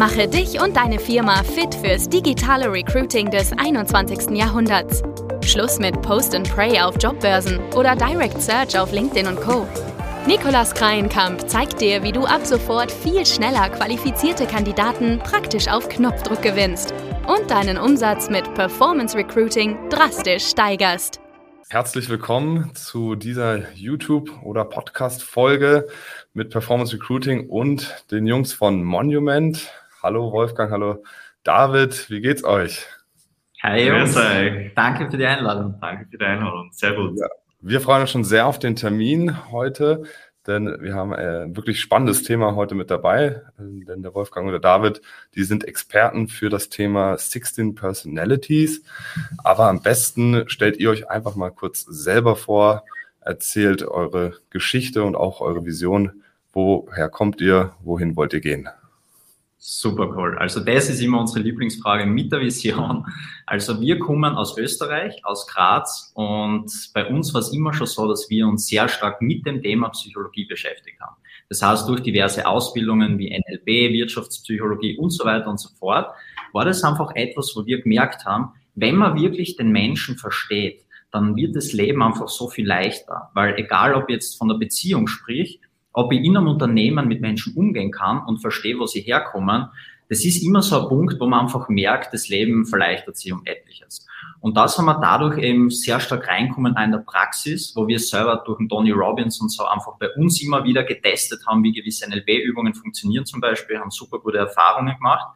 Mache dich und deine Firma fit fürs digitale Recruiting des 21. Jahrhunderts. Schluss mit Post and Pray auf Jobbörsen oder Direct Search auf LinkedIn und Co. Nikolas Kreienkamp zeigt dir, wie du ab sofort viel schneller qualifizierte Kandidaten praktisch auf Knopfdruck gewinnst und deinen Umsatz mit Performance Recruiting drastisch steigerst. Herzlich willkommen zu dieser YouTube- oder Podcast-Folge mit Performance Recruiting und den Jungs von Monument. Hallo Wolfgang, hallo David, wie geht's euch? Hi Jungs, danke für die Einladung. Danke für die Einladung, sehr gut. Ja, wir freuen uns schon sehr auf den Termin heute, denn wir haben ein äh, wirklich spannendes Thema heute mit dabei. Denn der Wolfgang oder David, die sind Experten für das Thema 16 Personalities. Aber am besten stellt ihr euch einfach mal kurz selber vor, erzählt eure Geschichte und auch eure Vision. Woher kommt ihr? Wohin wollt ihr gehen? Super cool. Also das ist immer unsere Lieblingsfrage mit der Vision. Also wir kommen aus Österreich, aus Graz und bei uns war es immer schon so, dass wir uns sehr stark mit dem Thema Psychologie beschäftigt haben. Das heißt, durch diverse Ausbildungen wie NLP, Wirtschaftspsychologie und so weiter und so fort, war das einfach etwas, wo wir gemerkt haben, wenn man wirklich den Menschen versteht, dann wird das Leben einfach so viel leichter. Weil egal, ob jetzt von der Beziehung spricht, ob ich in einem Unternehmen mit Menschen umgehen kann und verstehe, wo sie herkommen, das ist immer so ein Punkt, wo man einfach merkt, das Leben verleichtert sich um etliches. Und das haben wir dadurch eben sehr stark reinkommen in der Praxis, wo wir selber durch den Tony Robbins und so einfach bei uns immer wieder getestet haben, wie gewisse NLP-Übungen funktionieren zum Beispiel, haben super gute Erfahrungen gemacht.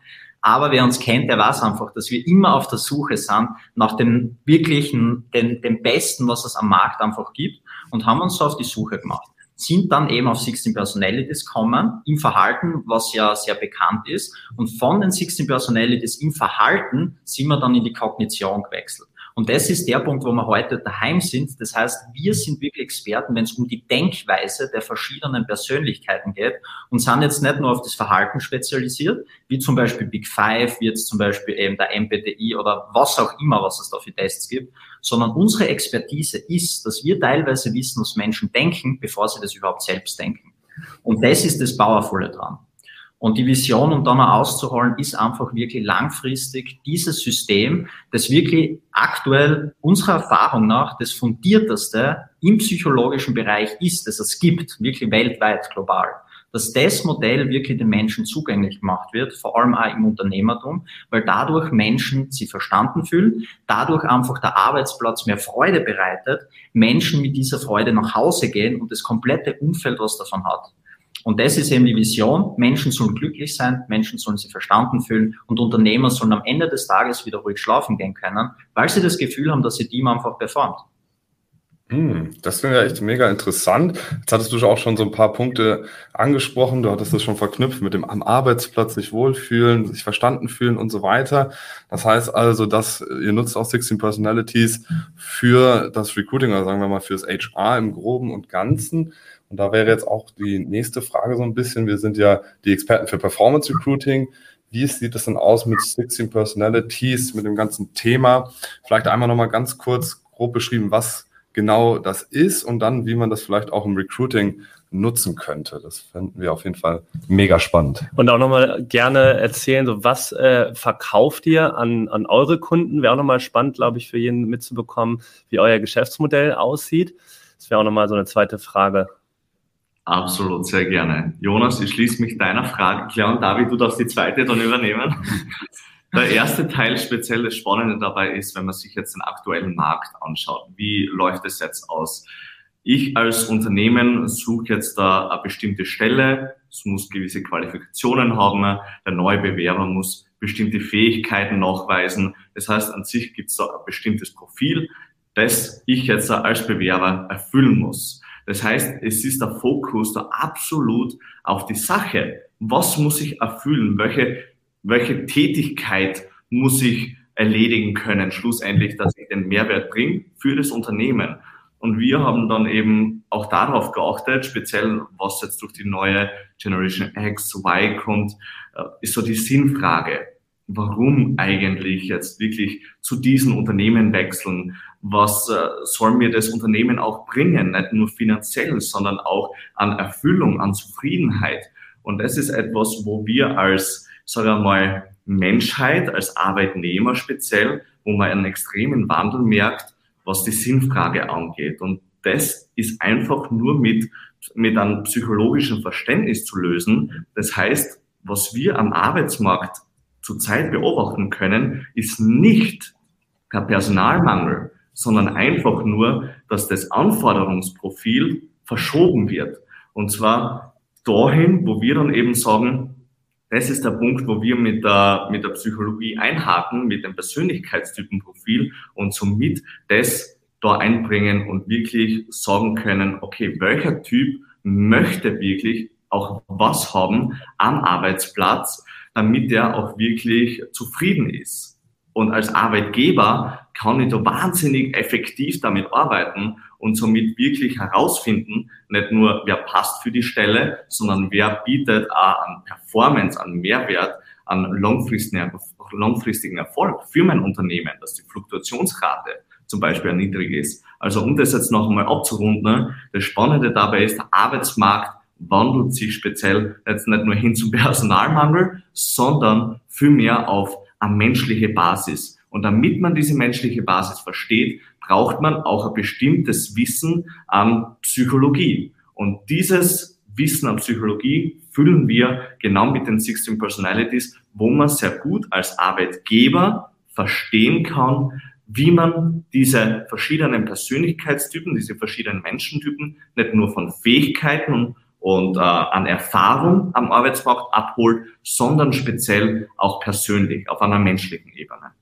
Aber wer uns kennt, der weiß einfach, dass wir immer auf der Suche sind nach dem wirklichen, dem, dem Besten, was es am Markt einfach gibt und haben uns so auf die Suche gemacht sind dann eben auf 16 Personalities kommen, im Verhalten, was ja sehr bekannt ist. Und von den 16 Personalities im Verhalten sind wir dann in die Kognition gewechselt. Und das ist der Punkt, wo wir heute daheim sind. Das heißt, wir sind wirklich Experten, wenn es um die Denkweise der verschiedenen Persönlichkeiten geht und sind jetzt nicht nur auf das Verhalten spezialisiert, wie zum Beispiel Big Five, wie jetzt zum Beispiel eben der MBTI oder was auch immer, was es da für Tests gibt, sondern unsere Expertise ist, dass wir teilweise wissen, was Menschen denken, bevor sie das überhaupt selbst denken. Und das ist das Powervolle dran. Und die Vision, um dann mal auszuholen, ist einfach wirklich langfristig dieses System, das wirklich aktuell unserer Erfahrung nach das fundierteste im psychologischen Bereich ist, das es gibt, wirklich weltweit, global. Dass das Modell wirklich den Menschen zugänglich gemacht wird, vor allem auch im Unternehmertum, weil dadurch Menschen sie verstanden fühlen, dadurch einfach der Arbeitsplatz mehr Freude bereitet, Menschen mit dieser Freude nach Hause gehen und das komplette Umfeld was davon hat. Und das ist eben die Vision. Menschen sollen glücklich sein, Menschen sollen sich verstanden fühlen und Unternehmer sollen am Ende des Tages wieder ruhig schlafen gehen können, weil sie das Gefühl haben, dass ihr Team einfach performt. Hm, das finde ich echt mega interessant. Jetzt hattest du auch schon so ein paar Punkte angesprochen. Du hattest das schon verknüpft mit dem am Arbeitsplatz sich wohlfühlen, sich verstanden fühlen und so weiter. Das heißt also, dass ihr nutzt auch 16 Personalities für das Recruiting, oder sagen wir mal fürs HR im Groben und Ganzen. Und da wäre jetzt auch die nächste Frage so ein bisschen. Wir sind ja die Experten für Performance Recruiting. Wie sieht es denn aus mit 16 Personalities, mit dem ganzen Thema? Vielleicht einmal nochmal ganz kurz grob beschrieben, was genau das ist und dann, wie man das vielleicht auch im Recruiting nutzen könnte. Das fänden wir auf jeden Fall mega spannend. Und auch nochmal gerne erzählen, so was äh, verkauft ihr an, an eure Kunden? Wäre auch nochmal spannend, glaube ich, für jeden mitzubekommen, wie euer Geschäftsmodell aussieht. Das wäre auch nochmal so eine zweite Frage. Absolut, sehr gerne. Jonas, ich schließe mich deiner Frage klar und David, du darfst die zweite dann übernehmen. Der erste Teil speziell das Spannende dabei ist, wenn man sich jetzt den aktuellen Markt anschaut. Wie läuft es jetzt aus? Ich als Unternehmen suche jetzt da eine bestimmte Stelle. Es muss gewisse Qualifikationen haben. Der neue Bewerber muss bestimmte Fähigkeiten nachweisen. Das heißt, an sich gibt es da ein bestimmtes Profil, das ich jetzt als Bewerber erfüllen muss. Das heißt, es ist der Fokus da absolut auf die Sache. Was muss ich erfüllen? Welche, welche Tätigkeit muss ich erledigen können, schlussendlich, dass ich den Mehrwert bringe für das Unternehmen? Und wir haben dann eben auch darauf geachtet, speziell was jetzt durch die neue Generation X, Y kommt, äh, ist so die Sinnfrage warum eigentlich jetzt wirklich zu diesen Unternehmen wechseln? Was äh, soll mir das Unternehmen auch bringen? Nicht nur finanziell, sondern auch an Erfüllung, an Zufriedenheit. Und das ist etwas, wo wir als sage ich mal, Menschheit als Arbeitnehmer speziell, wo man einen extremen Wandel merkt, was die Sinnfrage angeht. Und das ist einfach nur mit, mit einem psychologischen Verständnis zu lösen. Das heißt, was wir am Arbeitsmarkt zurzeit beobachten können, ist nicht der Personalmangel, sondern einfach nur, dass das Anforderungsprofil verschoben wird. Und zwar dahin, wo wir dann eben sagen, das ist der Punkt, wo wir mit der, mit der Psychologie einhaken, mit dem Persönlichkeitstypenprofil und somit das da einbringen und wirklich sagen können, okay, welcher Typ möchte wirklich auch was haben am Arbeitsplatz, damit er auch wirklich zufrieden ist. Und als Arbeitgeber kann ich da wahnsinnig effektiv damit arbeiten und somit wirklich herausfinden, nicht nur wer passt für die Stelle, sondern wer bietet auch an Performance, an Mehrwert, an langfristigen, Erfolg für mein Unternehmen, dass die Fluktuationsrate zum Beispiel niedrig ist. Also um das jetzt noch einmal abzurunden, das Spannende dabei ist, der Arbeitsmarkt wandelt sich speziell jetzt nicht nur hin zum Personalmangel, sondern vielmehr auf eine menschliche Basis. Und damit man diese menschliche Basis versteht, braucht man auch ein bestimmtes Wissen an Psychologie. Und dieses Wissen an Psychologie füllen wir genau mit den 16 Personalities, wo man sehr gut als Arbeitgeber verstehen kann, wie man diese verschiedenen Persönlichkeitstypen, diese verschiedenen Menschentypen nicht nur von Fähigkeiten und äh, an Erfahrung am Arbeitsmarkt abholt, sondern speziell auch persönlich auf einer menschlichen Ebene.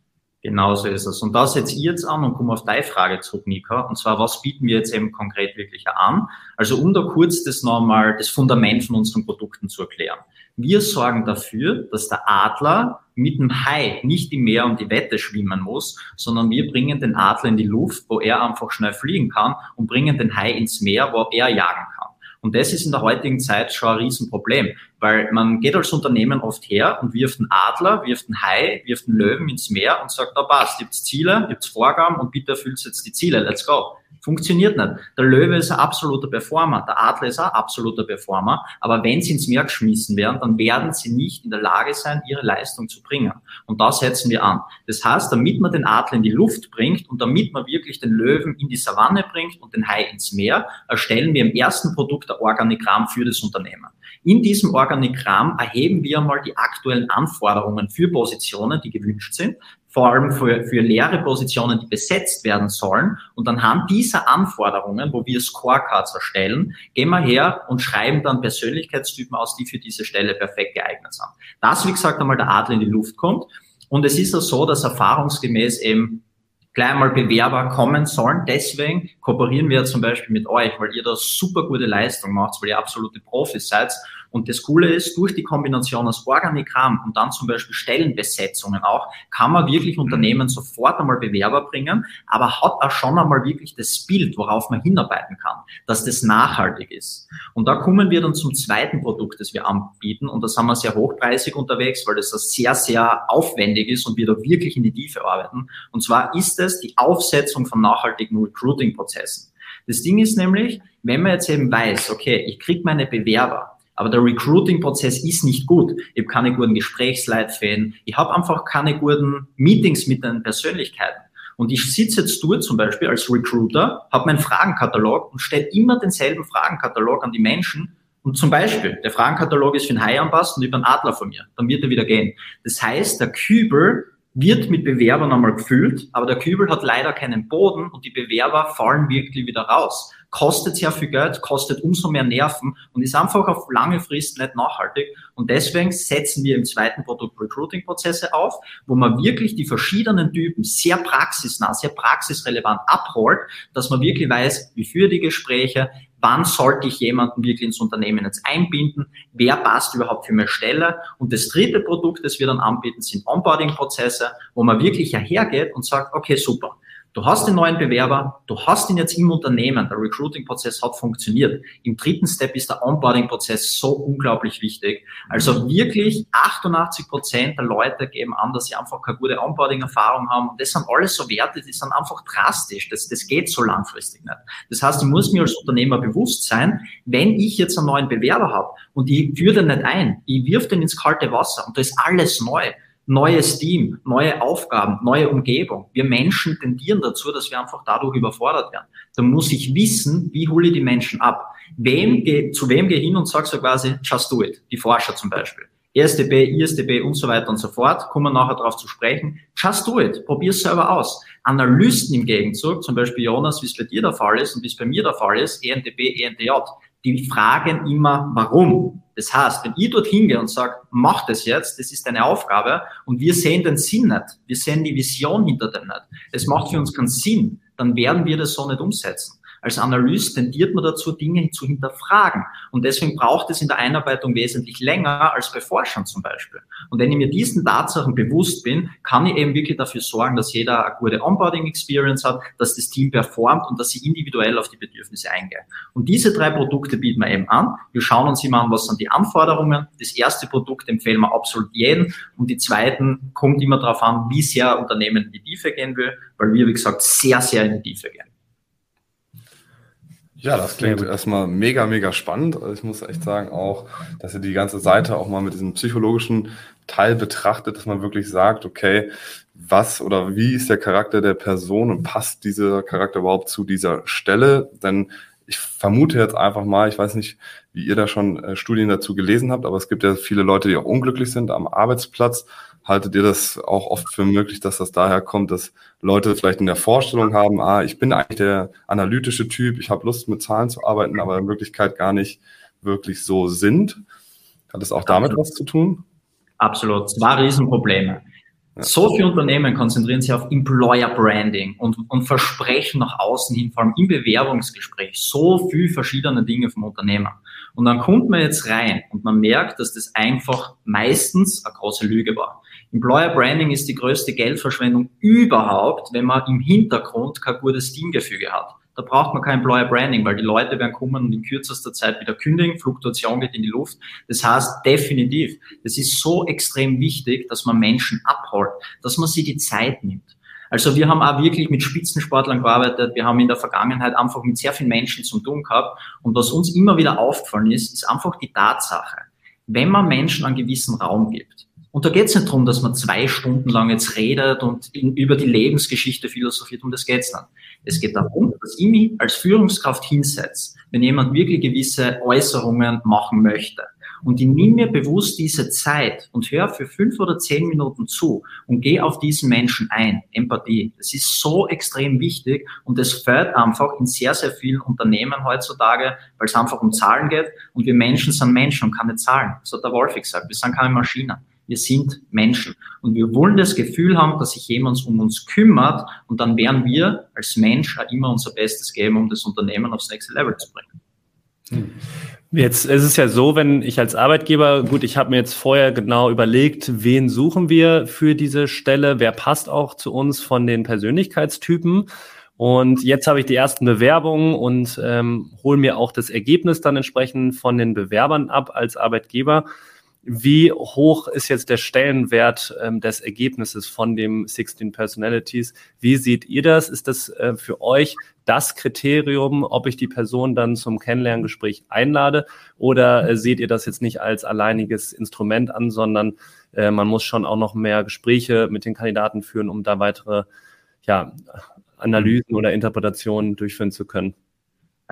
Genauso ist es. Und da setze ich jetzt an und komme auf deine Frage zurück, Nika. Und zwar, was bieten wir jetzt eben konkret wirklich an? Also um da kurz das nochmal, das Fundament von unseren Produkten zu erklären. Wir sorgen dafür, dass der Adler mit dem Hai nicht im Meer um die Wette schwimmen muss, sondern wir bringen den Adler in die Luft, wo er einfach schnell fliegen kann und bringen den Hai ins Meer, wo er jagen kann. Und das ist in der heutigen Zeit schon ein Riesenproblem, weil man geht als Unternehmen oft her und wirft einen Adler, wirft einen Hai, wirft einen Löwen ins Meer und sagt, da passt, habt Ziele, habt Vorgaben und bitte erfüllt jetzt die Ziele, let's go. Funktioniert nicht. Der Löwe ist ein absoluter Performer, der Adler ist ein absoluter Performer, aber wenn sie ins Meer geschmissen werden, dann werden sie nicht in der Lage sein, ihre Leistung zu bringen. Und da setzen wir an. Das heißt, damit man den Adler in die Luft bringt und damit man wirklich den Löwen in die Savanne bringt und den Hai ins Meer, erstellen wir im ersten Produkt ein Organigramm für das Unternehmen. In diesem Organigramm erheben wir einmal die aktuellen Anforderungen für Positionen, die gewünscht sind, vor allem für, für leere Positionen, die besetzt werden sollen. Und anhand dieser Anforderungen, wo wir Scorecards erstellen, gehen wir her und schreiben dann Persönlichkeitstypen aus, die für diese Stelle perfekt geeignet sind. Das, wie gesagt, einmal der Adler in die Luft kommt. Und es ist auch so, dass erfahrungsgemäß eben gleich mal Bewerber kommen sollen. Deswegen kooperieren wir zum Beispiel mit euch, weil ihr da super gute Leistung macht, weil ihr absolute Profis seid und das Coole ist, durch die Kombination aus Organigramm und dann zum Beispiel Stellenbesetzungen auch, kann man wirklich Unternehmen sofort einmal Bewerber bringen, aber hat auch schon einmal wirklich das Bild, worauf man hinarbeiten kann, dass das nachhaltig ist. Und da kommen wir dann zum zweiten Produkt, das wir anbieten und da sind wir sehr hochpreisig unterwegs, weil das sehr, sehr aufwendig ist und wir da wirklich in die Tiefe arbeiten. Und zwar ist es die Aufsetzung von nachhaltigen Recruiting-Prozessen. Das Ding ist nämlich, wenn man jetzt eben weiß, okay, ich kriege meine Bewerber, aber der Recruiting-Prozess ist nicht gut. Ich habe keine guten Gesprächsleitfäden. Ich habe einfach keine guten Meetings mit den Persönlichkeiten. Und ich sitze jetzt dort zum Beispiel als Recruiter, habe meinen Fragenkatalog und stelle immer denselben Fragenkatalog an die Menschen. Und zum Beispiel, der Fragenkatalog ist für einen Hai anpasst und über einen Adler von mir. Dann wird er wieder gehen. Das heißt, der Kübel wird mit Bewerbern einmal gefüllt, aber der Kübel hat leider keinen Boden und die Bewerber fallen wirklich wieder raus kostet sehr viel Geld, kostet umso mehr Nerven und ist einfach auf lange Frist nicht nachhaltig. Und deswegen setzen wir im zweiten Produkt Recruiting-Prozesse auf, wo man wirklich die verschiedenen Typen sehr praxisnah, sehr praxisrelevant abholt, dass man wirklich weiß, wie führe die Gespräche, wann sollte ich jemanden wirklich ins Unternehmen jetzt einbinden, wer passt überhaupt für meine Stelle. Und das dritte Produkt, das wir dann anbieten, sind Onboarding-Prozesse, wo man wirklich hergeht und sagt, okay, super, Du hast den neuen Bewerber, du hast ihn jetzt im Unternehmen, der Recruiting-Prozess hat funktioniert. Im dritten Step ist der Onboarding-Prozess so unglaublich wichtig. Also wirklich 88 Prozent der Leute geben an, dass sie einfach keine gute Onboarding-Erfahrung haben. Und das sind alles so Werte, die sind einfach drastisch. Das, das geht so langfristig nicht. Das heißt, ich muss mir als Unternehmer bewusst sein, wenn ich jetzt einen neuen Bewerber habe und ich führe den nicht ein, ich wirf den ins kalte Wasser und da ist alles neu neues Team, neue Aufgaben, neue Umgebung. Wir Menschen tendieren dazu, dass wir einfach dadurch überfordert werden. Da muss ich wissen, wie hole ich die Menschen ab. Wem, zu wem gehe hin und sage so quasi, just do it. Die Forscher zum Beispiel. ESDB, ISDB und so weiter und so fort, kommen nachher darauf zu sprechen. Just do it. Probier es selber aus. Analysten im Gegenzug, zum Beispiel Jonas, wie es bei dir der Fall ist und wie es bei mir der Fall ist, ENDB, ENDJ, die fragen immer, warum. Das heißt, wenn ich dort hingehe und sage, mach das jetzt, das ist deine Aufgabe und wir sehen den Sinn nicht, wir sehen die Vision hinter dem nicht, es macht für uns keinen Sinn, dann werden wir das so nicht umsetzen. Als Analyst tendiert man dazu, Dinge zu hinterfragen. Und deswegen braucht es in der Einarbeitung wesentlich länger als bei Forschern zum Beispiel. Und wenn ich mir diesen Tatsachen bewusst bin, kann ich eben wirklich dafür sorgen, dass jeder eine gute Onboarding-Experience hat, dass das Team performt und dass sie individuell auf die Bedürfnisse eingehen. Und diese drei Produkte bieten wir eben an. Wir schauen uns immer an, was sind die Anforderungen. Das erste Produkt empfehlen wir absolut jeden. Und die zweiten kommt immer darauf an, wie sehr Unternehmen in die Tiefe gehen will, weil wir, wie gesagt, sehr, sehr in die Tiefe gehen. Ja, das klingt erstmal mega, mega spannend. Also ich muss echt sagen auch, dass ihr die ganze Seite auch mal mit diesem psychologischen Teil betrachtet, dass man wirklich sagt, okay, was oder wie ist der Charakter der Person und passt dieser Charakter überhaupt zu dieser Stelle? Denn ich vermute jetzt einfach mal, ich weiß nicht, wie ihr da schon äh, Studien dazu gelesen habt, aber es gibt ja viele Leute, die auch unglücklich sind am Arbeitsplatz Haltet ihr das auch oft für möglich, dass das daher kommt, dass Leute vielleicht in der Vorstellung haben, ah, ich bin eigentlich der analytische Typ, ich habe Lust mit Zahlen zu arbeiten, aber in Wirklichkeit gar nicht wirklich so sind? Hat es auch damit Absolut. was zu tun? Absolut. Zwei Riesenprobleme. So viele Unternehmen konzentrieren sich auf Employer Branding und, und versprechen nach außen hin, vor allem im Bewerbungsgespräch, so viel verschiedene Dinge vom Unternehmen. Und dann kommt man jetzt rein und man merkt, dass das einfach meistens eine große Lüge war. Employer Branding ist die größte Geldverschwendung überhaupt, wenn man im Hintergrund kein gutes Teamgefüge hat. Da braucht man kein Employer Branding, weil die Leute werden kommen und in kürzester Zeit wieder kündigen, Fluktuation geht in die Luft. Das heißt definitiv, es ist so extrem wichtig, dass man Menschen abholt, dass man sich die Zeit nimmt. Also wir haben auch wirklich mit Spitzensportlern gearbeitet. Wir haben in der Vergangenheit einfach mit sehr vielen Menschen zu tun gehabt. Und was uns immer wieder aufgefallen ist, ist einfach die Tatsache, wenn man Menschen einen gewissen Raum gibt, und da geht es nicht darum, dass man zwei Stunden lang jetzt redet und in, über die Lebensgeschichte philosophiert, um das geht's nicht. Es geht darum, dass ich mich als Führungskraft hinsetze, wenn jemand wirklich gewisse Äußerungen machen möchte. Und ich nehme mir bewusst diese Zeit und höre für fünf oder zehn Minuten zu und gehe auf diesen Menschen ein. Empathie. Das ist so extrem wichtig und es fällt einfach in sehr, sehr vielen Unternehmen heutzutage, weil es einfach um Zahlen geht und wir Menschen sind Menschen und keine Zahlen. Das hat der Wolf gesagt. Wir sind keine Maschinen. Wir sind Menschen und wir wollen das Gefühl haben, dass sich jemand um uns kümmert und dann werden wir als Mensch immer unser Bestes geben, um das Unternehmen aufs nächste Level zu bringen. Hm. Jetzt ist es ja so, wenn ich als Arbeitgeber, gut, ich habe mir jetzt vorher genau überlegt, wen suchen wir für diese Stelle, wer passt auch zu uns von den Persönlichkeitstypen. Und jetzt habe ich die ersten Bewerbungen und ähm, hole mir auch das Ergebnis dann entsprechend von den Bewerbern ab als Arbeitgeber. Wie hoch ist jetzt der Stellenwert ähm, des Ergebnisses von dem 16 Personalities? Wie seht ihr das? Ist das äh, für euch das Kriterium, ob ich die Person dann zum Kennenlerngespräch einlade? Oder äh, seht ihr das jetzt nicht als alleiniges Instrument an, sondern äh, man muss schon auch noch mehr Gespräche mit den Kandidaten führen, um da weitere ja, Analysen oder Interpretationen durchführen zu können?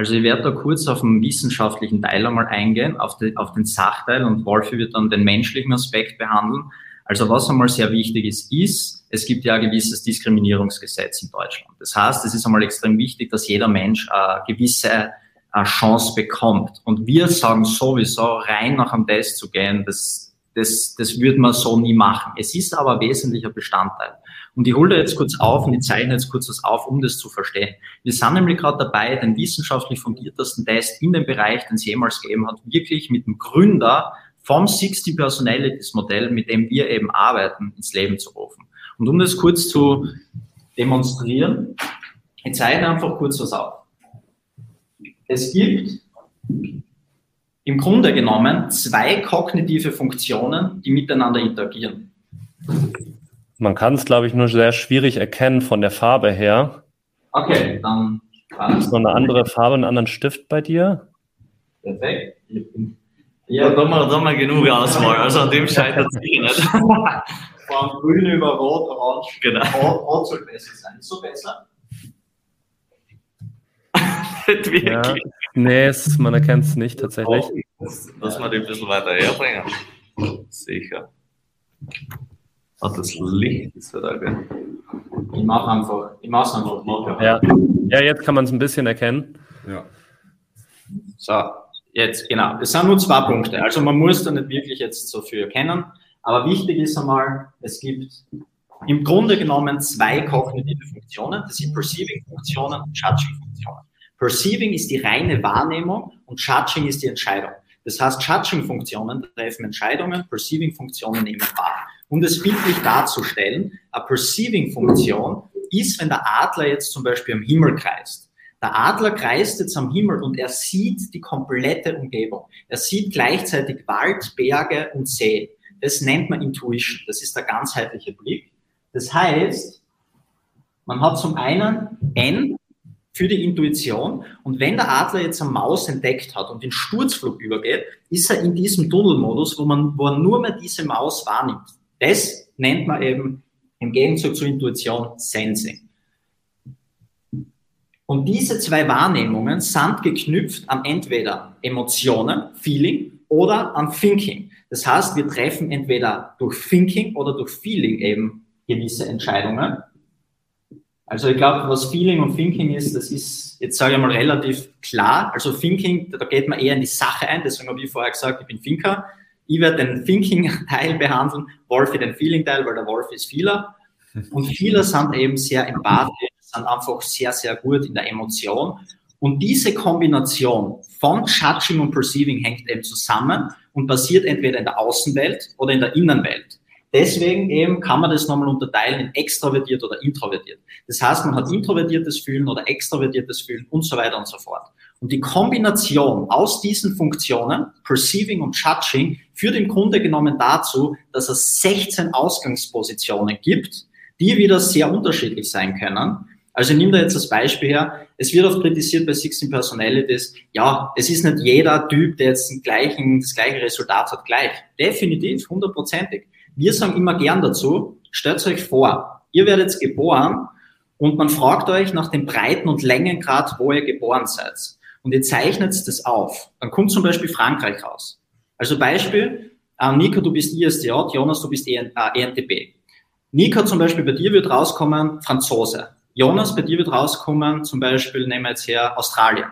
Also ich werde da kurz auf den wissenschaftlichen Teil einmal eingehen, auf, die, auf den Sachteil und Wolfi wird dann den menschlichen Aspekt behandeln. Also was einmal sehr wichtig ist, ist, es gibt ja ein gewisses Diskriminierungsgesetz in Deutschland. Das heißt, es ist einmal extrem wichtig, dass jeder Mensch eine gewisse eine Chance bekommt. Und wir sagen sowieso, rein nach einem Test zu gehen, das, das, das würde man so nie machen. Es ist aber ein wesentlicher Bestandteil. Und ich hole da jetzt kurz auf und ich zeichne jetzt kurz was auf, um das zu verstehen. Wir sind nämlich gerade dabei, den wissenschaftlich fundiertesten Test in dem Bereich, den es jemals gegeben hat, wirklich mit dem Gründer vom 60 Personalities Modell, mit dem wir eben arbeiten, ins Leben zu rufen. Und um das kurz zu demonstrieren. Ich zeige einfach kurz was auf. Es gibt im Grunde genommen zwei kognitive Funktionen, die miteinander interagieren. Man kann es, glaube ich, nur sehr schwierig erkennen von der Farbe her. Okay, dann. Ist noch eine andere Farbe, einen anderen Stift bei dir? Perfekt. Ja, da haben wir, da haben wir genug Auswahl, also an dem scheitert es eh nicht. Von grün über rot, orange. Genau. Rot, rot soll besser sein. Ist so besser? Nicht wirklich. Ja. Nee, es, man erkennt es nicht tatsächlich. Lass mal die ein bisschen weiter herbringen. Sicher. Ah, das Licht ist wieder gell? Ich mache einfach, ich mache es einfach. Ja, ja jetzt kann man es ein bisschen erkennen. Ja. So, jetzt, genau. Es sind nur zwei Punkte. Also man muss da nicht wirklich jetzt so viel erkennen. Aber wichtig ist einmal, es gibt im Grunde genommen zwei kognitive Funktionen. Das sind Perceiving-Funktionen und Judging-Funktionen. Perceiving ist die reine Wahrnehmung und Judging ist die Entscheidung. Das heißt, Judging-Funktionen treffen Entscheidungen, Perceiving-Funktionen nehmen wahr. Um das bildlich darzustellen, eine Perceiving-Funktion ist, wenn der Adler jetzt zum Beispiel am Himmel kreist. Der Adler kreist jetzt am Himmel und er sieht die komplette Umgebung. Er sieht gleichzeitig Wald, Berge und See. Das nennt man Intuition. Das ist der ganzheitliche Blick. Das heißt, man hat zum einen N für die Intuition und wenn der Adler jetzt eine Maus entdeckt hat und in Sturzflug übergeht, ist er in diesem Tunnelmodus, wo man, wo er nur mehr diese Maus wahrnimmt. Das nennt man eben im Gegenzug zur Intuition Sensing. Und diese zwei Wahrnehmungen sind geknüpft an entweder Emotionen, Feeling oder an Thinking. Das heißt, wir treffen entweder durch Thinking oder durch Feeling eben gewisse Entscheidungen. Also ich glaube, was Feeling und Thinking ist, das ist, jetzt sage ich mal, relativ klar. Also Thinking, da geht man eher in die Sache ein. Deswegen habe ich vorher gesagt, ich bin Thinker. Ich werde den Thinking-Teil behandeln, Wolfi den Feeling-Teil, weil der Wolf ist Feeler. Und Feeler sind eben sehr empathisch, sind einfach sehr, sehr gut in der Emotion. Und diese Kombination von Judging und Perceiving hängt eben zusammen und basiert entweder in der Außenwelt oder in der Innenwelt. Deswegen eben kann man das nochmal unterteilen in extravertiert oder introvertiert. Das heißt, man hat introvertiertes Fühlen oder extravertiertes Fühlen und so weiter und so fort. Und die Kombination aus diesen Funktionen, Perceiving und Judging, führt im Grunde genommen dazu, dass es 16 Ausgangspositionen gibt, die wieder sehr unterschiedlich sein können. Also nehme da jetzt das Beispiel her. Es wird oft kritisiert bei 16 Personalities, ja, es ist nicht jeder Typ, der jetzt den gleichen, das gleiche Resultat hat, gleich. Definitiv, hundertprozentig. Wir sagen immer gern dazu, stellt euch vor, ihr werdet geboren und man fragt euch nach dem Breiten- und Längengrad, wo ihr geboren seid. Und ihr zeichnet das auf. Dann kommt zum Beispiel Frankreich raus. Also Beispiel, äh, Nico, du bist ISDJ, Jonas, du bist EN, äh, ENTP. Nico zum Beispiel, bei dir wird rauskommen Franzose. Jonas, bei dir wird rauskommen, zum Beispiel, nehmen wir jetzt her, Australien.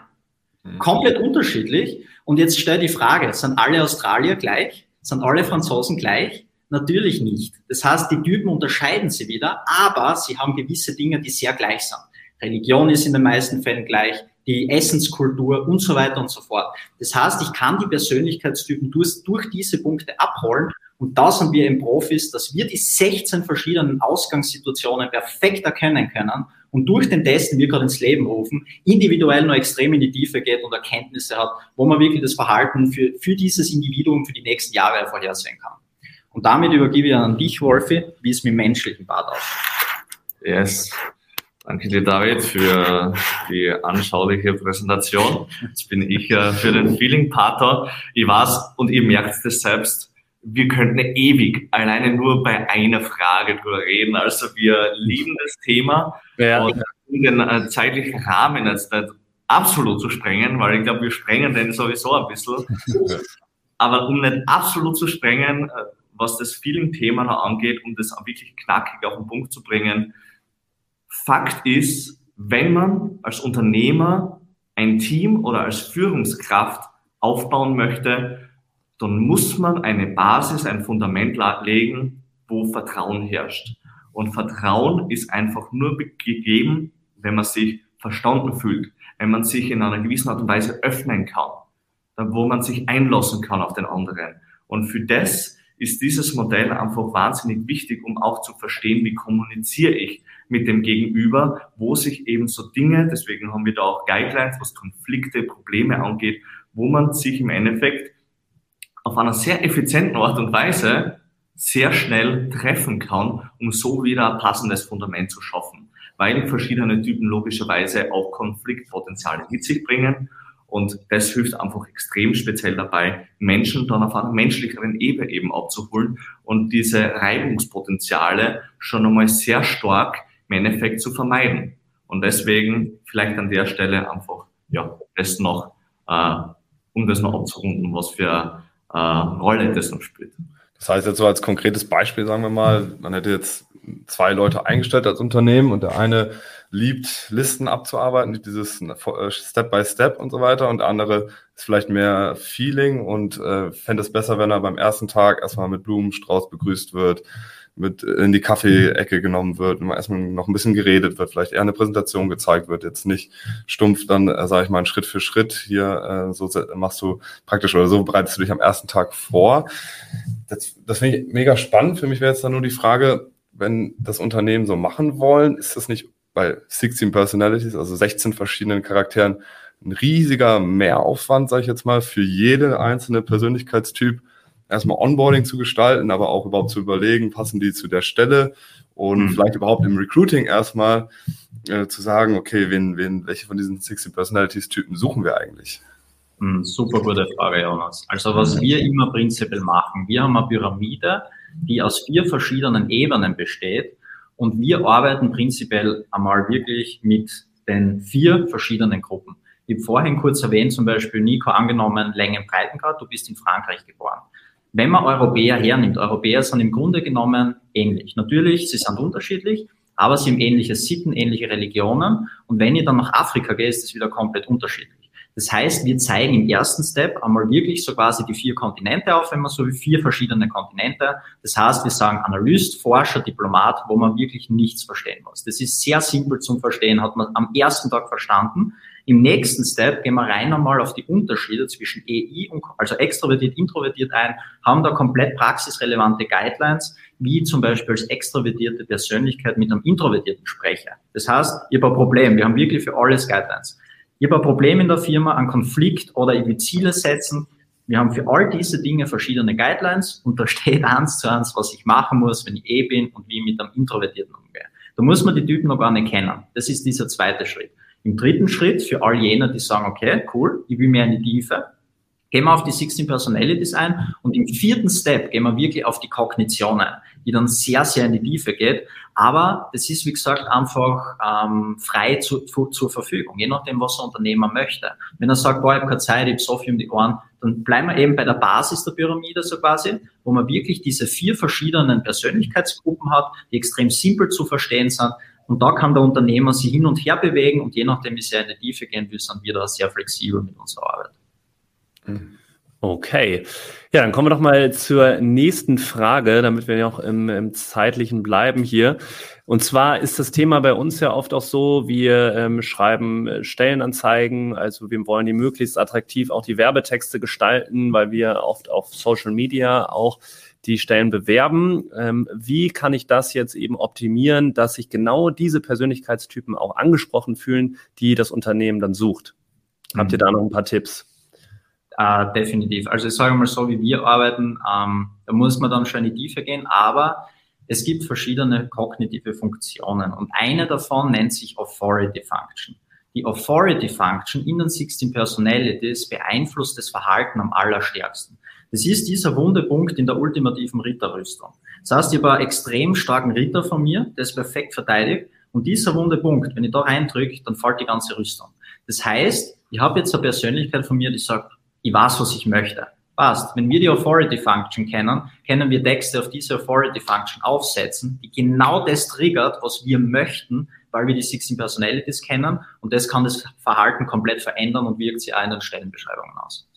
Mhm. Komplett unterschiedlich. Und jetzt stell die Frage, sind alle Australier gleich? Sind alle Franzosen gleich? Natürlich nicht. Das heißt, die Typen unterscheiden sie wieder, aber sie haben gewisse Dinge, die sehr gleich sind. Religion ist in den meisten Fällen gleich, die Essenskultur und so weiter und so fort. Das heißt, ich kann die Persönlichkeitstypen durch, durch diese Punkte abholen und da sind wir im Profis, dass wir die 16 verschiedenen Ausgangssituationen perfekt erkennen können und durch den Test, den wir gerade ins Leben rufen, individuell nur extrem in die Tiefe geht und Erkenntnisse hat, wo man wirklich das Verhalten für, für dieses Individuum für die nächsten Jahre vorhersehen kann. Und damit übergebe ich an dich, Wolfi, wie es mit menschlichen Bart aussieht. Yes. Danke dir, David, für die anschauliche Präsentation. Jetzt bin ich ja für den Feeling-Pater. Ich weiß, und ihr merkt es selbst, wir könnten ewig alleine nur bei einer Frage drüber reden. Also wir lieben das Thema ja. und den äh, zeitlichen Rahmen jetzt nicht absolut zu sprengen, weil ich glaube, wir sprengen den sowieso ein bisschen. Aber um nicht absolut zu sprengen, äh, was das Feeling-Thema noch angeht, um das wirklich knackig auf den Punkt zu bringen. Fakt ist, wenn man als Unternehmer ein Team oder als Führungskraft aufbauen möchte, dann muss man eine Basis, ein Fundament legen, wo Vertrauen herrscht. Und Vertrauen ist einfach nur gegeben, wenn man sich verstanden fühlt, wenn man sich in einer gewissen Art und Weise öffnen kann, wo man sich einlassen kann auf den anderen. Und für das ist dieses Modell einfach wahnsinnig wichtig, um auch zu verstehen, wie kommuniziere ich mit dem Gegenüber, wo sich eben so Dinge, deswegen haben wir da auch Guidelines, was Konflikte, Probleme angeht, wo man sich im Endeffekt auf einer sehr effizienten Art und Weise sehr schnell treffen kann, um so wieder ein passendes Fundament zu schaffen, weil verschiedene Typen logischerweise auch Konfliktpotenziale mit sich bringen. Und das hilft einfach extrem speziell dabei, Menschen dann auf einer menschlicheren Ebene eben abzuholen und diese Reibungspotenziale schon einmal sehr stark im Endeffekt zu vermeiden. Und deswegen vielleicht an der Stelle einfach, ja, das noch, äh, um das noch abzurunden, was für äh, Rolle das noch spielt. Das heißt jetzt so als konkretes Beispiel, sagen wir mal, man hätte jetzt zwei Leute eingestellt als Unternehmen und der eine liebt, Listen abzuarbeiten, dieses äh, Step by Step und so weiter. Und der andere ist vielleicht mehr Feeling und äh, fände es besser, wenn er beim ersten Tag erstmal mit Blumenstrauß begrüßt wird, mit in die Kaffeeecke genommen wird, und erstmal noch ein bisschen geredet wird, vielleicht eher eine Präsentation gezeigt wird, jetzt nicht stumpf dann, äh, sage ich mal, Schritt für Schritt hier, äh, so machst du praktisch oder so bereitest du dich am ersten Tag vor. Das, das finde ich mega spannend. Für mich wäre jetzt dann nur die Frage, wenn das Unternehmen so machen wollen, ist das nicht bei 16 Personalities, also 16 verschiedenen Charakteren, ein riesiger Mehraufwand, sage ich jetzt mal, für jede einzelne Persönlichkeitstyp erstmal Onboarding zu gestalten, aber auch überhaupt zu überlegen, passen die zu der Stelle und mhm. vielleicht überhaupt im Recruiting erstmal äh, zu sagen, okay, wen, wen, welche von diesen 16 Personalities-Typen suchen wir eigentlich? Mhm, super gute Frage, Jonas. Also was wir immer prinzipiell machen, wir haben eine Pyramide, die aus vier verschiedenen Ebenen besteht und wir arbeiten prinzipiell einmal wirklich mit den vier verschiedenen Gruppen. Ich habe vorhin kurz erwähnt, zum Beispiel Nico angenommen, Längen, Breitengrad, du bist in Frankreich geboren. Wenn man Europäer hernimmt, Europäer sind im Grunde genommen ähnlich. Natürlich, sie sind unterschiedlich, aber sie haben ähnliche Sitten, ähnliche Religionen. Und wenn ihr dann nach Afrika geht, ist es wieder komplett unterschiedlich. Das heißt, wir zeigen im ersten Step einmal wirklich so quasi die vier Kontinente auf, wenn man so wie vier verschiedene Kontinente. Das heißt, wir sagen Analyst, Forscher, Diplomat, wo man wirklich nichts verstehen muss. Das ist sehr simpel zum Verstehen, hat man am ersten Tag verstanden. Im nächsten Step gehen wir rein einmal auf die Unterschiede zwischen EI und, also extrovertiert, introvertiert ein, haben da komplett praxisrelevante Guidelines, wie zum Beispiel als extrovertierte Persönlichkeit mit einem introvertierten Sprecher. Das heißt, ihr habt ein Problem. Wir haben wirklich für alles Guidelines. Ich habe ein Problem in der Firma, einen Konflikt oder ich will Ziele setzen. Wir haben für all diese Dinge verschiedene Guidelines und da steht eins zu eins, was ich machen muss, wenn ich eh bin und wie ich mit einem Introvertierten umgehe. Da muss man die Typen noch gar nicht kennen. Das ist dieser zweite Schritt. Im dritten Schritt, für all jene, die sagen, okay, cool, ich will mehr in die Tiefe, gehen wir auf die 16 Personalities ein und im vierten Step gehen wir wirklich auf die Kognition ein, die dann sehr, sehr in die Tiefe geht. Aber das ist, wie gesagt, einfach ähm, frei zu, zu, zur Verfügung, je nachdem, was der Unternehmer möchte. Wenn er sagt, boah, ich habe keine Zeit, ich habe so viel um die Ohren, dann bleiben wir eben bei der Basis der Pyramide so quasi, wo man wirklich diese vier verschiedenen Persönlichkeitsgruppen hat, die extrem simpel zu verstehen sind. Und da kann der Unternehmer sich hin und her bewegen und je nachdem, wie sehr in die Tiefe gehen will, sind wir da sehr flexibel mit unserer Arbeit. Okay. Ja, dann kommen wir doch mal zur nächsten Frage, damit wir ja auch im, im zeitlichen bleiben hier. Und zwar ist das Thema bei uns ja oft auch so, wir ähm, schreiben äh, Stellenanzeigen, also wir wollen die möglichst attraktiv auch die Werbetexte gestalten, weil wir oft auf Social Media auch die Stellen bewerben. Ähm, wie kann ich das jetzt eben optimieren, dass sich genau diese Persönlichkeitstypen auch angesprochen fühlen, die das Unternehmen dann sucht? Mhm. Habt ihr da noch ein paar Tipps? Äh, definitiv. Also ich sage mal so, wie wir arbeiten, ähm, da muss man dann schon in die Tiefe gehen, aber es gibt verschiedene kognitive Funktionen und eine davon nennt sich Authority Function. Die Authority Function in den 16 Personalities beeinflusst das Verhalten am allerstärksten. Das ist dieser Wundepunkt in der ultimativen Ritterrüstung. Das heißt, ich habe einen extrem starken Ritter von mir, der ist perfekt verteidigt und dieser Wundepunkt, wenn ich da reindrücke, dann fällt die ganze Rüstung. Das heißt, ich habe jetzt eine Persönlichkeit von mir, die sagt, ich weiß, was ich möchte. Passt. Wenn wir die Authority Function kennen, können wir Texte auf diese Authority Function aufsetzen, die genau das triggert, was wir möchten, weil wir die 16 Personalities kennen und das kann das Verhalten komplett verändern und wirkt sich auch in den Stellenbeschreibungen aus.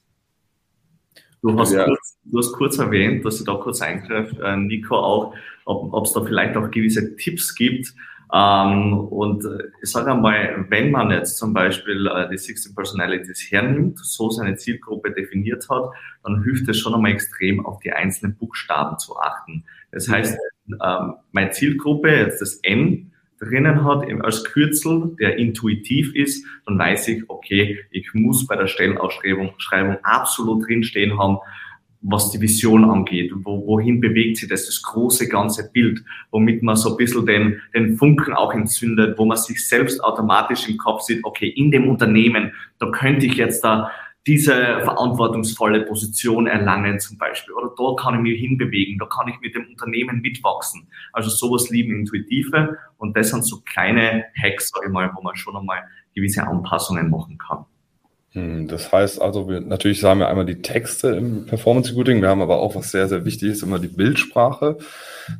Du hast, ja. kurz, du hast kurz erwähnt, dass ich da kurz eingreife, äh, Nico, auch, ob es da vielleicht auch gewisse Tipps gibt, Ähm, und äh, ich sage einmal, wenn man jetzt zum Beispiel äh, die 16 Personalities hernimmt, so seine Zielgruppe definiert hat, dann hilft es schon einmal extrem auf die einzelnen Buchstaben zu achten. Das heißt, ähm, meine Zielgruppe, jetzt das N, drinnen hat als Kürzel, der intuitiv ist, dann weiß ich, okay, ich muss bei der Stellenausschreibung Schreibung absolut drinstehen haben, was die Vision angeht, wo, wohin bewegt sich das, das große ganze Bild, womit man so ein bisschen den, den Funken auch entzündet, wo man sich selbst automatisch im Kopf sieht, okay, in dem Unternehmen, da könnte ich jetzt da diese verantwortungsvolle Position erlangen zum Beispiel. Oder dort kann ich mich hinbewegen, da kann ich mit dem Unternehmen mitwachsen. Also sowas lieben Intuitive und das sind so kleine Hacks, sag ich mal, wo man schon einmal gewisse Anpassungen machen kann. Hm, das heißt also, wir, natürlich haben wir einmal die Texte im Performance Recruiting, wir haben aber auch, was sehr, sehr wichtig ist, immer die Bildsprache,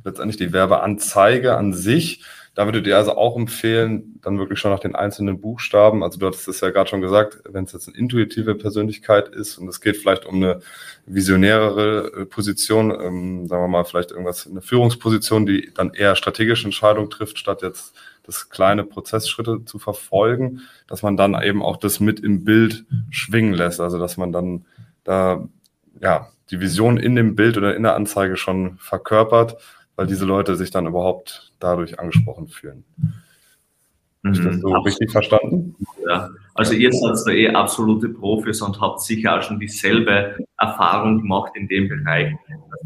letztendlich die Werbeanzeige an sich. Da würdet ihr also auch empfehlen, dann wirklich schon nach den einzelnen Buchstaben, also du hattest es ja gerade schon gesagt, wenn es jetzt eine intuitive Persönlichkeit ist und es geht vielleicht um eine visionärere äh, Position, ähm, sagen wir mal vielleicht irgendwas, eine Führungsposition, die dann eher strategische Entscheidungen trifft, statt jetzt das kleine Prozessschritte zu verfolgen, dass man dann eben auch das mit im Bild schwingen lässt. Also dass man dann da ja die Vision in dem Bild oder in der Anzeige schon verkörpert, weil diese Leute sich dann überhaupt dadurch angesprochen fühlen. Ist das so Absolut. richtig verstanden? Ja, also ihr seid da eh absolute Profis und habt sicher auch schon dieselbe Erfahrung gemacht in dem Bereich,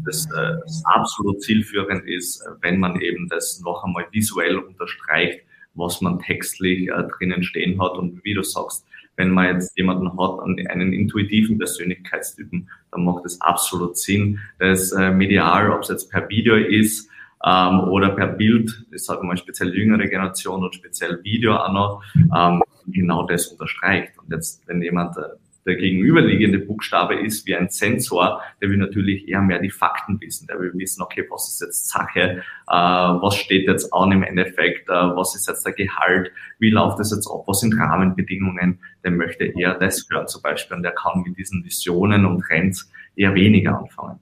dass das, äh, das absolut zielführend ist, wenn man eben das noch einmal visuell unterstreicht, was man textlich äh, drinnen stehen hat. Und wie du sagst, wenn man jetzt jemanden hat, einen intuitiven Persönlichkeitstypen, dann macht es absolut Sinn, dass äh, medial, ob es jetzt per Video ist, ähm, oder per Bild, ich sage mal speziell jüngere Generation und speziell Video auch noch, ähm, genau das unterstreicht. Und jetzt, wenn jemand äh, der gegenüberliegende Buchstabe ist wie ein Sensor, der will natürlich eher mehr die Fakten wissen. Der will wissen, okay, was ist jetzt Sache, äh, was steht jetzt an im Endeffekt, äh, was ist jetzt der Gehalt, wie läuft das jetzt ab, was sind Rahmenbedingungen, der möchte eher das hören zum Beispiel und der kann mit diesen Visionen und Trends eher weniger anfangen.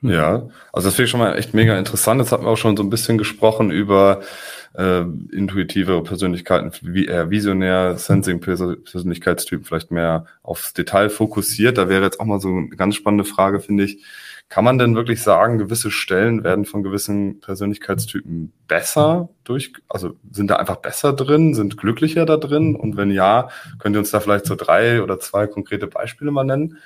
Ja, also das finde ich schon mal echt mega interessant. Jetzt hatten wir auch schon so ein bisschen gesprochen über äh, intuitive Persönlichkeiten, wie eher visionär, Sensing Persönlichkeitstypen, vielleicht mehr aufs Detail fokussiert. Da wäre jetzt auch mal so eine ganz spannende Frage, finde ich. Kann man denn wirklich sagen, gewisse Stellen werden von gewissen Persönlichkeitstypen besser durch, also sind da einfach besser drin, sind glücklicher da drin? Und wenn ja, könnt ihr uns da vielleicht so drei oder zwei konkrete Beispiele mal nennen?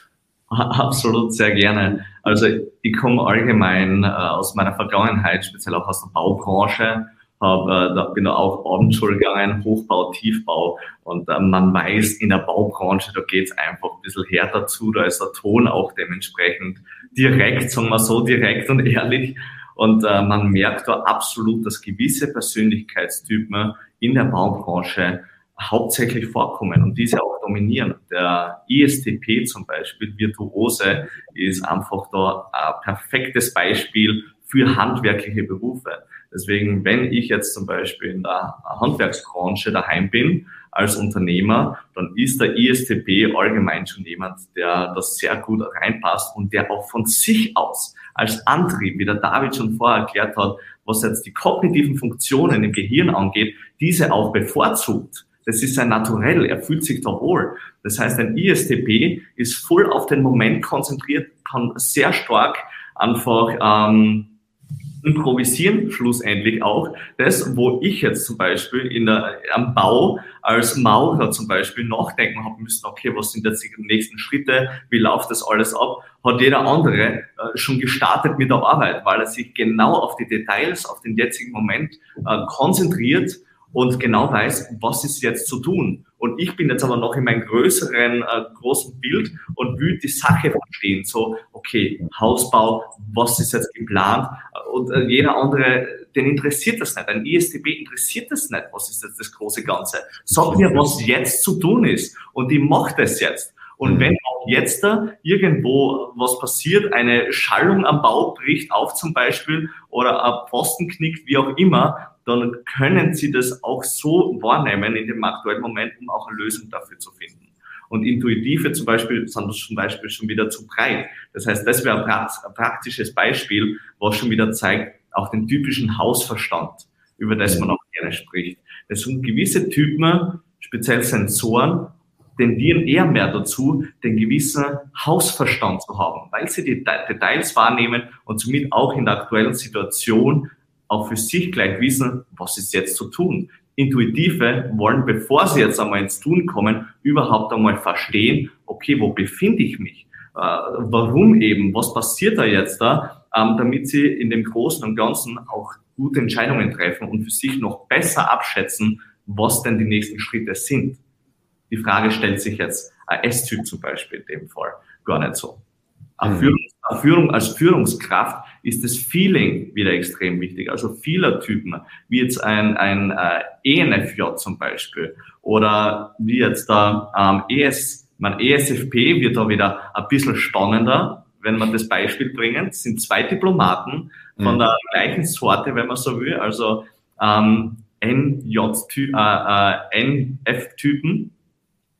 Absolut, sehr gerne. Also ich komme allgemein äh, aus meiner Vergangenheit, speziell auch aus der Baubranche, hab, äh, da bin da auch Abendschule gegangen, Hochbau, Tiefbau. Und äh, man weiß, in der Baubranche, da geht's einfach ein bisschen härter zu, da ist der Ton auch dementsprechend direkt, sagen wir so, direkt und ehrlich. Und äh, man merkt da absolut, dass gewisse Persönlichkeitstypen in der Baubranche hauptsächlich vorkommen und diese auch dominieren. Der ISTP zum Beispiel, Virtuose, ist einfach da ein perfektes Beispiel für handwerkliche Berufe. Deswegen, wenn ich jetzt zum Beispiel in der Handwerksbranche daheim bin als Unternehmer, dann ist der ISTP allgemein schon jemand, der das sehr gut reinpasst und der auch von sich aus als Antrieb, wie der David schon vorher erklärt hat, was jetzt die kognitiven Funktionen im Gehirn angeht, diese auch bevorzugt. Das ist sein Naturell, er fühlt sich da wohl. Das heißt, ein ISTP ist voll auf den Moment konzentriert, kann sehr stark einfach ähm, improvisieren, schlussendlich auch. Das, wo ich jetzt zum Beispiel in der, am Bau als Maurer zum Beispiel nachdenken habe müssen, okay, was sind jetzt die nächsten Schritte, wie läuft das alles ab, hat jeder andere äh, schon gestartet mit der Arbeit, weil er sich genau auf die Details, auf den jetzigen Moment äh, konzentriert und genau weiß, was ist jetzt zu tun. Und ich bin jetzt aber noch in meinem größeren, äh, großen Bild und will die Sache verstehen. So, okay, Hausbau, was ist jetzt geplant? Und äh, jeder andere, den interessiert das nicht. Ein ISTB interessiert das nicht. Was ist jetzt das große Ganze? Sag mir, was jetzt zu tun ist. Und ich mache das jetzt. Und wenn auch jetzt da irgendwo was passiert, eine Schallung am Bau bricht auf zum Beispiel oder ein Posten knickt, wie auch immer, dann können sie das auch so wahrnehmen in dem aktuellen Moment, um auch eine Lösung dafür zu finden. Und intuitive zum Beispiel sind das zum Beispiel schon wieder zu breit. Das heißt, das wäre ein praktisches Beispiel, was schon wieder zeigt, auch den typischen Hausverstand. über das man auch gerne spricht. Es sind gewisse Typen, speziell Sensoren, tendieren eher mehr dazu, den gewissen Hausverstand zu haben, weil sie die Details wahrnehmen und somit auch in der aktuellen Situation auch für sich gleich wissen, was ist jetzt zu tun. Intuitive wollen, bevor sie jetzt einmal ins Tun kommen, überhaupt einmal verstehen, okay, wo befinde ich mich? Äh, warum eben? Was passiert da jetzt da? Ähm, damit sie in dem Großen und Ganzen auch gute Entscheidungen treffen und für sich noch besser abschätzen, was denn die nächsten Schritte sind. Die Frage stellt sich jetzt ein S-Typ zum Beispiel in dem Fall gar nicht so. Mhm. Führung, Führung als Führungskraft ist das Feeling wieder extrem wichtig. Also vieler Typen, wie jetzt ein, ein äh, ENFJ zum Beispiel oder wie jetzt da ähm, ES, man ESFP wird da wieder ein bisschen spannender, wenn man das Beispiel bringen. Es sind zwei Diplomaten von mhm. der gleichen Sorte, wenn man so will, also ähm, NJ-Typen, äh, äh, NF-Typen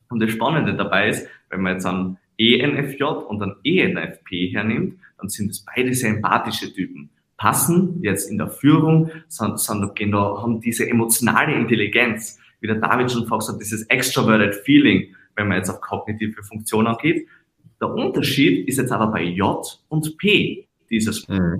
und das Spannende dabei ist, wenn man jetzt einen ENFJ und einen ENFP hernimmt, dann sind es beide sehr empathische Typen. Passen jetzt in der Führung, sind, genau, haben diese emotionale Intelligenz, wie der David schon vorher gesagt dieses extroverted Feeling, wenn man jetzt auf kognitive Funktionen geht. Der Unterschied ist jetzt aber bei J und P, dieses mhm.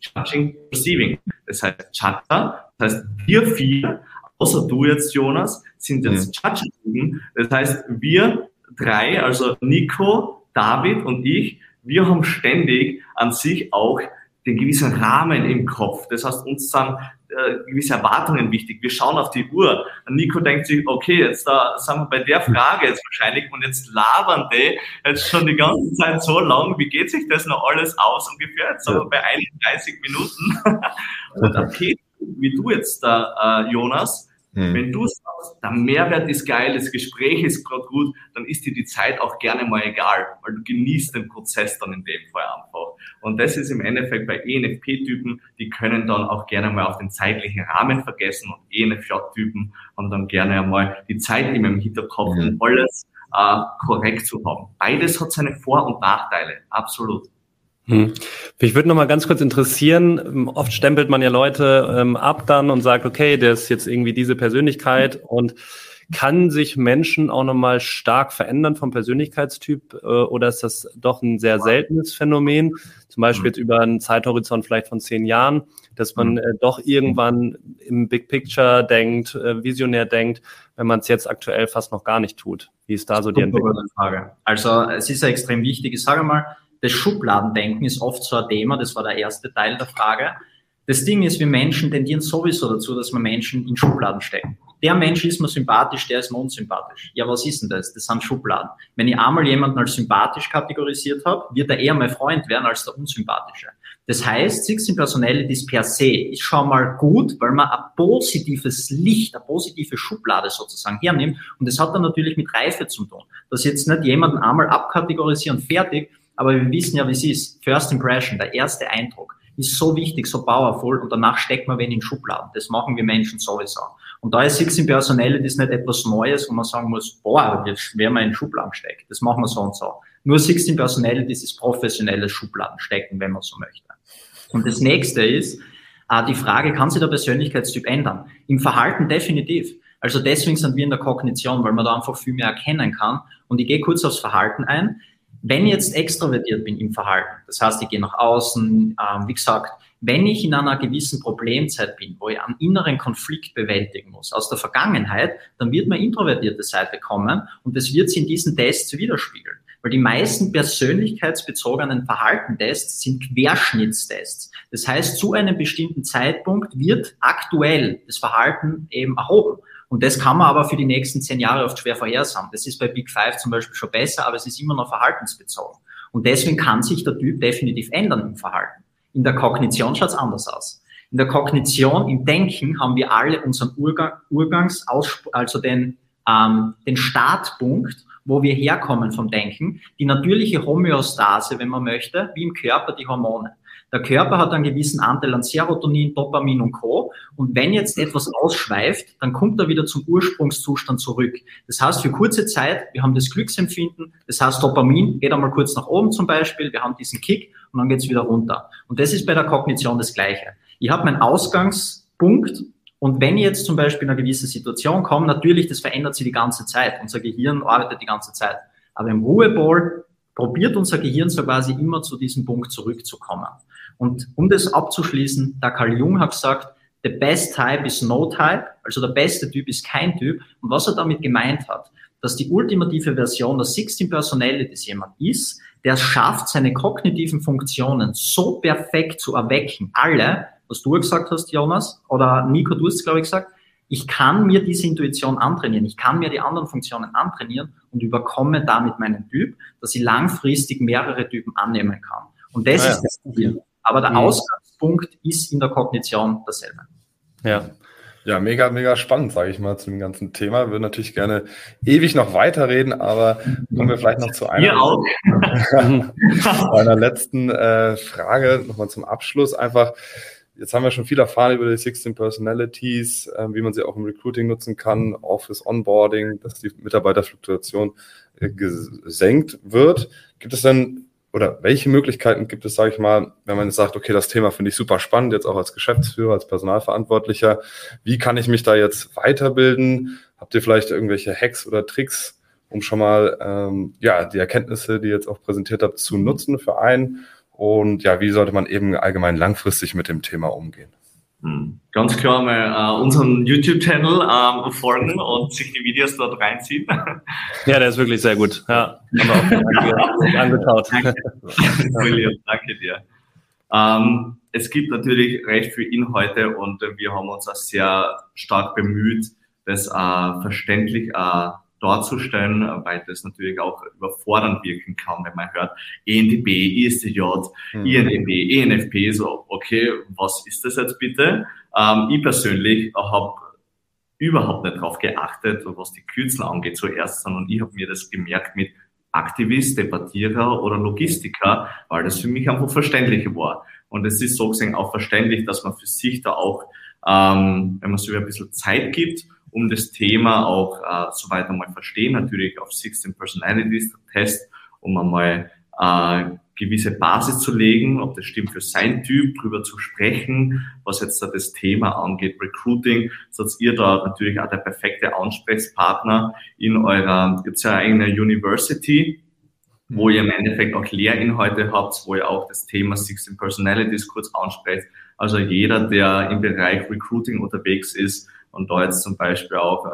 Judging, Perceiving. Das heißt, Chatter, das heißt, wir vier außer du jetzt, Jonas, sind jetzt mhm. Judge-Typen. Das heißt, wir drei, also Nico, David und ich, wir haben ständig an sich auch den gewissen Rahmen im Kopf. Das heißt, uns sind äh, gewisse Erwartungen wichtig. Wir schauen auf die Uhr. Nico denkt sich, okay, jetzt da sind wir bei der Frage jetzt wahrscheinlich und jetzt labern die jetzt schon die ganze Zeit so lang. Wie geht sich das noch alles aus ungefähr? Jetzt sind wir bei 31 Minuten. und okay, wie du jetzt da, äh, Jonas, hm. Wenn du sagst, der Mehrwert ist geil, das Gespräch ist gerade gut, dann ist dir die Zeit auch gerne mal egal, weil du genießt den Prozess dann in dem Fall einfach. Und das ist im Endeffekt bei ENFP-Typen, die können dann auch gerne mal auf den zeitlichen Rahmen vergessen und ENFJ-Typen haben dann gerne einmal die Zeit immer im Hinterkopf, um alles äh, korrekt zu haben. Beides hat seine Vor- und Nachteile, absolut. Hm. Mich würde noch mal ganz kurz interessieren, ähm, oft stempelt man ja Leute ähm, ab dann und sagt, okay, der ist jetzt irgendwie diese Persönlichkeit und kann sich Menschen auch noch mal stark verändern vom Persönlichkeitstyp äh, oder ist das doch ein sehr seltenes Phänomen, zum Beispiel jetzt über einen Zeithorizont vielleicht von zehn Jahren, dass man äh, doch irgendwann im Big Picture denkt, äh, visionär denkt, wenn man es jetzt aktuell fast noch gar nicht tut. Wie ist da so die Entwicklung? Also es ist ja extrem wichtig. Ich sage mal, das Schubladendenken ist oft so ein Thema, das war der erste Teil der Frage. Das Ding ist, wir Menschen tendieren sowieso dazu, dass wir Menschen in Schubladen stecken. Der Mensch ist mir sympathisch, der ist mir unsympathisch. Ja, was ist denn das? Das sind Schubladen. Wenn ich einmal jemanden als sympathisch kategorisiert habe, wird er eher mein Freund werden als der unsympathische. Das heißt, 16 Personalities per se ist schon mal gut, weil man ein positives Licht, eine positive Schublade sozusagen hernimmt. Und das hat dann natürlich mit Reife zu tun. Dass jetzt nicht jemanden einmal abkategorisieren, fertig, aber wir wissen ja, wie es ist. First Impression, der erste Eindruck, ist so wichtig, so powerful und danach steckt man wen in Schubladen. Das machen wir Menschen sowieso. Und da ist 16 Personality nicht etwas Neues, wo man sagen muss, boah, jetzt werden wir in Schubladen steckt. Das machen wir so und so. Nur 16 Personalities ist professionelles Schubladen stecken, wenn man so möchte. Und das nächste ist, äh, die Frage, kann sich der Persönlichkeitstyp ändern? Im Verhalten definitiv. Also deswegen sind wir in der Kognition, weil man da einfach viel mehr erkennen kann. Und ich gehe kurz aufs Verhalten ein. Wenn ich jetzt extrovertiert bin im Verhalten, das heißt, ich gehe nach außen, ähm, wie gesagt, wenn ich in einer gewissen Problemzeit bin, wo ich einen inneren Konflikt bewältigen muss aus der Vergangenheit, dann wird meine introvertierte Seite kommen und das wird sich in diesen Tests widerspiegeln. Weil die meisten persönlichkeitsbezogenen Verhaltentests sind Querschnittstests. Das heißt, zu einem bestimmten Zeitpunkt wird aktuell das Verhalten eben erhoben. Und das kann man aber für die nächsten zehn Jahre oft schwer vorhersagen. Das ist bei Big Five zum Beispiel schon besser, aber es ist immer noch verhaltensbezogen. Und deswegen kann sich der Typ definitiv ändern im Verhalten. In der Kognition schaut es anders aus. In der Kognition, im Denken haben wir alle unseren Urgang, Urgangs, also den, ähm, den Startpunkt, wo wir herkommen vom Denken, die natürliche Homöostase, wenn man möchte, wie im Körper die Hormone. Der Körper hat einen gewissen Anteil an Serotonin, Dopamin und Co. Und wenn jetzt etwas ausschweift, dann kommt er wieder zum Ursprungszustand zurück. Das heißt, für kurze Zeit, wir haben das Glücksempfinden, das heißt, Dopamin geht einmal kurz nach oben zum Beispiel, wir haben diesen Kick und dann geht's wieder runter. Und das ist bei der Kognition das Gleiche. Ich habe mein Ausgangs Punkt. Und wenn ich jetzt zum Beispiel in eine gewisse Situation komme, natürlich, das verändert sich die ganze Zeit. Unser Gehirn arbeitet die ganze Zeit. Aber im Ruheball probiert unser Gehirn so quasi immer zu diesem Punkt zurückzukommen. Und um das abzuschließen, der Carl Jung hat gesagt, the best type is no type, also der beste Typ ist kein Typ. Und was er damit gemeint hat, dass die ultimative Version der 16 Personalities jemand ist, der schafft, seine kognitiven Funktionen so perfekt zu erwecken, alle, was du gesagt hast, Jonas, oder Nico, du hast es, glaube ich, gesagt, ich kann mir diese Intuition antrainieren, ich kann mir die anderen Funktionen antrainieren und überkomme damit meinen Typ, dass ich langfristig mehrere Typen annehmen kann. Und das ah, ist das Ziel. Aber der mhm. Ausgangspunkt ist in der Kognition dasselbe. Ja. Ja, mega, mega spannend, sage ich mal, zu dem ganzen Thema. Würde natürlich gerne ewig noch weiterreden, aber kommen wir vielleicht noch zu einer, einer letzten äh, Frage, nochmal zum Abschluss. Einfach, jetzt haben wir schon viel erfahren über die 16 Personalities, äh, wie man sie auch im Recruiting nutzen kann, Office Onboarding, dass die Mitarbeiterfluktuation äh, gesenkt wird. Gibt es denn oder welche Möglichkeiten gibt es, sage ich mal, wenn man jetzt sagt, okay, das Thema finde ich super spannend, jetzt auch als Geschäftsführer, als Personalverantwortlicher, wie kann ich mich da jetzt weiterbilden? Habt ihr vielleicht irgendwelche Hacks oder Tricks, um schon mal ähm, ja die Erkenntnisse, die ihr jetzt auch präsentiert habt, zu nutzen für einen? Und ja, wie sollte man eben allgemein langfristig mit dem Thema umgehen? Hm. Ganz klar mal äh, unseren YouTube-Channel ähm, folgen und sich die Videos dort reinziehen. Ja, der ist wirklich sehr gut. Ja, haben wir auch angeschaut. Danke. Brilliant, danke dir. Ähm, es gibt natürlich recht viele Inhalte und äh, wir haben uns auch sehr stark bemüht, das äh, verständlich äh, darzustellen, weil das natürlich auch überfordernd wirken kann, wenn man hört ENDB, ISTJ, mhm. INDB, ENFP, so, okay, was ist das jetzt bitte? Ähm, ich persönlich habe überhaupt nicht darauf geachtet, was die Kürzel angeht zuerst, sondern ich habe mir das gemerkt mit Aktivist, Debattierer oder Logistiker, weil das für mich einfach verständlicher war. Und es ist so gesehen auch verständlich, dass man für sich da auch, ähm, wenn man sich ein bisschen Zeit gibt um das Thema auch äh, soweit einmal verstehen, natürlich auf 16 Personalities Test, um einmal äh, gewisse Basis zu legen, ob das stimmt für sein Typ, drüber zu sprechen, was jetzt da das Thema angeht, Recruiting, seid ihr da natürlich auch der perfekte Ansprechpartner in eurer, gibt's ja eine University, wo ihr im Endeffekt auch Lehrinhalte habt, wo ihr auch das Thema 16 Personalities kurz ansprecht. Also jeder, der im Bereich Recruiting unterwegs ist, und da jetzt zum Beispiel auch äh,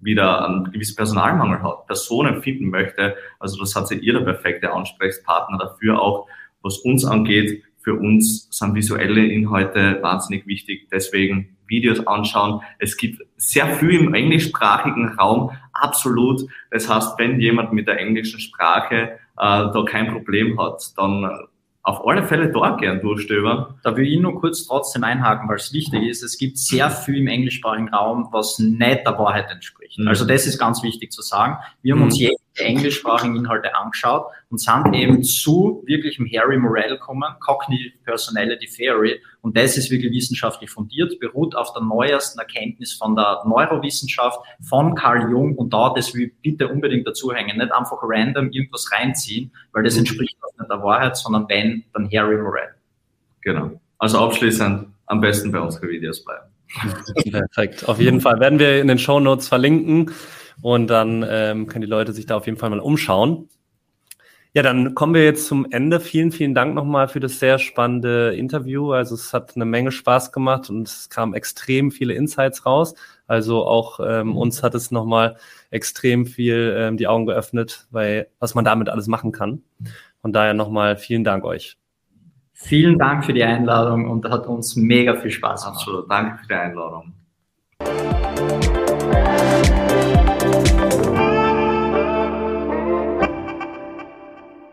wieder einen gewissen Personalmangel hat, Personen finden möchte. Also das hat sie ihr der perfekte Ansprechpartner dafür auch, was uns angeht. Für uns sind visuelle Inhalte wahnsinnig wichtig. Deswegen Videos anschauen. Es gibt sehr viel im englischsprachigen Raum, absolut. Das heißt, wenn jemand mit der englischen Sprache äh, da kein Problem hat, dann auf alle Fälle dort gern durchstöbern. Da will ich nur kurz trotzdem einhaken, weil es wichtig ist. Es gibt sehr viel im englischsprachigen Raum, was nicht der Wahrheit entspricht. Mhm. Also das ist ganz wichtig zu sagen. Wir haben mhm. uns jede englischsprachigen Inhalte angeschaut und sind eben zu wirklichem Harry Morell gekommen, Cognitive Personality Theory. Und das ist wirklich wissenschaftlich fundiert, beruht auf der neuesten Erkenntnis von der Neurowissenschaft von Carl Jung. Und da, das will ich bitte unbedingt dazuhängen, nicht einfach random irgendwas reinziehen, weil das mhm. entspricht auch nicht der Wahrheit, sondern wenn, dann Harry Morell. Genau. Also abschließend am besten bei unseren Videos bleiben. Perfekt. Auf jeden Fall werden wir in den Show Notes verlinken. Und dann ähm, können die Leute sich da auf jeden Fall mal umschauen. Ja, dann kommen wir jetzt zum Ende. Vielen, vielen Dank nochmal für das sehr spannende Interview. Also es hat eine Menge Spaß gemacht und es kamen extrem viele Insights raus. Also auch ähm, uns hat es nochmal extrem viel ähm, die Augen geöffnet, weil was man damit alles machen kann. Von daher nochmal vielen Dank euch. Vielen Dank für die Einladung und hat uns mega viel Spaß gemacht. Absolut, danke für die Einladung.